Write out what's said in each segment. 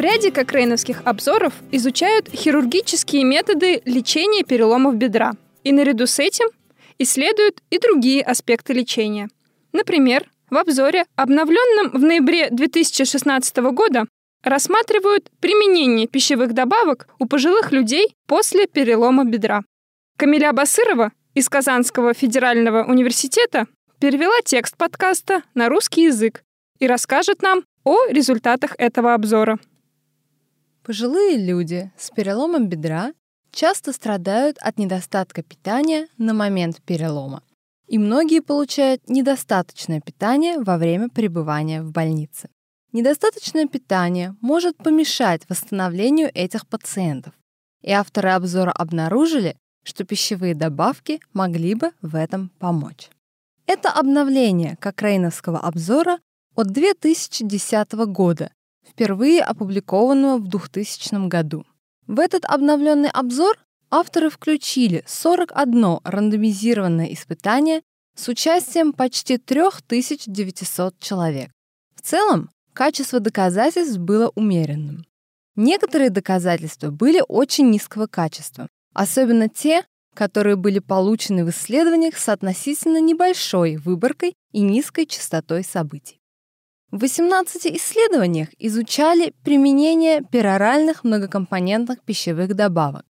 В ряде кокрейновских обзоров изучают хирургические методы лечения переломов бедра. И наряду с этим исследуют и другие аспекты лечения. Например, в обзоре, обновленном в ноябре 2016 года, рассматривают применение пищевых добавок у пожилых людей после перелома бедра. Камиля Басырова из Казанского федерального университета перевела текст подкаста на русский язык и расскажет нам о результатах этого обзора. Пожилые люди с переломом бедра часто страдают от недостатка питания на момент перелома, и многие получают недостаточное питание во время пребывания в больнице. Недостаточное питание может помешать восстановлению этих пациентов, и авторы обзора обнаружили, что пищевые добавки могли бы в этом помочь. Это обновление Кокрейновского обзора от 2010 года, впервые опубликованного в 2000 году. В этот обновленный обзор авторы включили 41 рандомизированное испытание с участием почти 3900 человек. В целом, качество доказательств было умеренным. Некоторые доказательства были очень низкого качества, особенно те, которые были получены в исследованиях с относительно небольшой выборкой и низкой частотой событий. В 18 исследованиях изучали применение пероральных многокомпонентных пищевых добавок,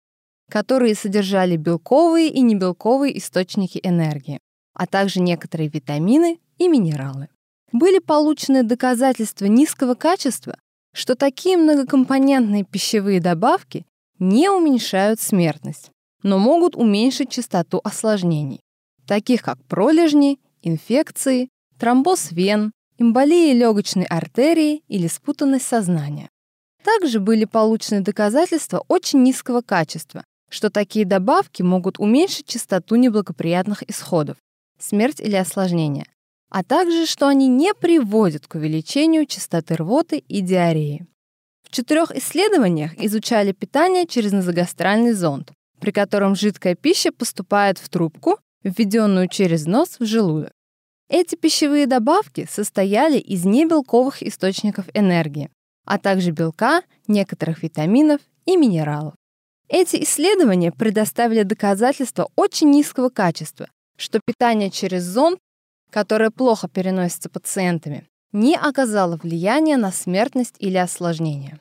которые содержали белковые и небелковые источники энергии, а также некоторые витамины и минералы. Были получены доказательства низкого качества, что такие многокомпонентные пищевые добавки не уменьшают смертность, но могут уменьшить частоту осложнений, таких как пролежни, инфекции, тромбоз вен, эмболии легочной артерии или спутанность сознания. Также были получены доказательства очень низкого качества, что такие добавки могут уменьшить частоту неблагоприятных исходов, смерть или осложнения, а также что они не приводят к увеличению частоты рвоты и диареи. В четырех исследованиях изучали питание через назогастральный зонд, при котором жидкая пища поступает в трубку, введенную через нос в желудок. Эти пищевые добавки состояли из небелковых источников энергии, а также белка, некоторых витаминов и минералов. Эти исследования предоставили доказательства очень низкого качества, что питание через зонд, которое плохо переносится пациентами, не оказало влияния на смертность или осложнения.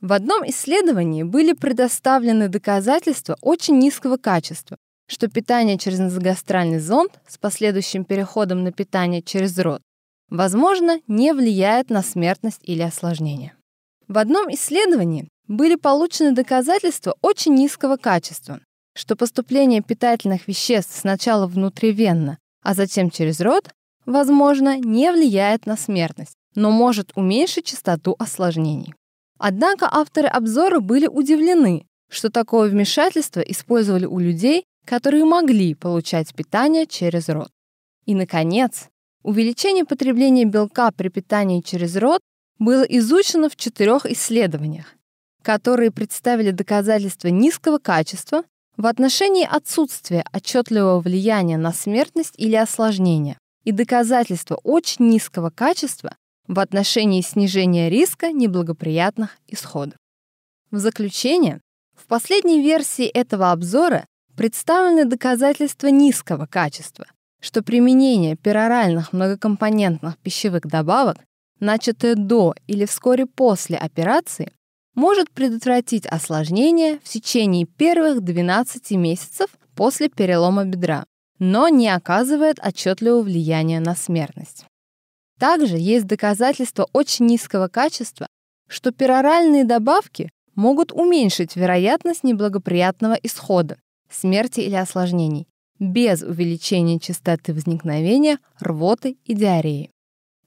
В одном исследовании были предоставлены доказательства очень низкого качества, что питание через назогастральный зонд с последующим переходом на питание через рот, возможно, не влияет на смертность или осложнения. В одном исследовании были получены доказательства очень низкого качества, что поступление питательных веществ сначала внутривенно, а затем через рот, возможно, не влияет на смертность, но может уменьшить частоту осложнений. Однако авторы обзора были удивлены, что такое вмешательство использовали у людей, которые могли получать питание через рот. И, наконец, увеличение потребления белка при питании через рот было изучено в четырех исследованиях, которые представили доказательства низкого качества в отношении отсутствия отчетливого влияния на смертность или осложнения и доказательства очень низкого качества в отношении снижения риска неблагоприятных исходов. В заключение, в последней версии этого обзора представлены доказательства низкого качества, что применение пероральных многокомпонентных пищевых добавок, начатое до или вскоре после операции, может предотвратить осложнения в течение первых 12 месяцев после перелома бедра, но не оказывает отчетливого влияния на смертность. Также есть доказательства очень низкого качества, что пероральные добавки могут уменьшить вероятность неблагоприятного исхода, смерти или осложнений, без увеличения частоты возникновения рвоты и диареи.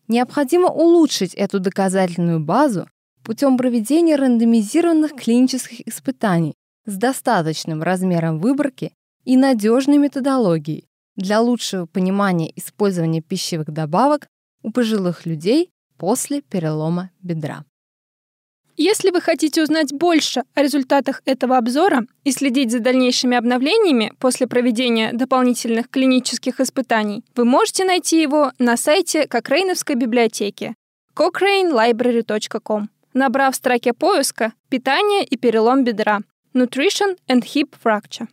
Необходимо улучшить эту доказательную базу путем проведения рандомизированных клинических испытаний с достаточным размером выборки и надежной методологией для лучшего понимания использования пищевых добавок у пожилых людей после перелома бедра. Если вы хотите узнать больше о результатах этого обзора и следить за дальнейшими обновлениями после проведения дополнительных клинических испытаний, вы можете найти его на сайте Кокрейновской библиотеки cochranelibrary.com. набрав в строке поиска «Питание и перелом бедра» Nutrition and Hip Fracture.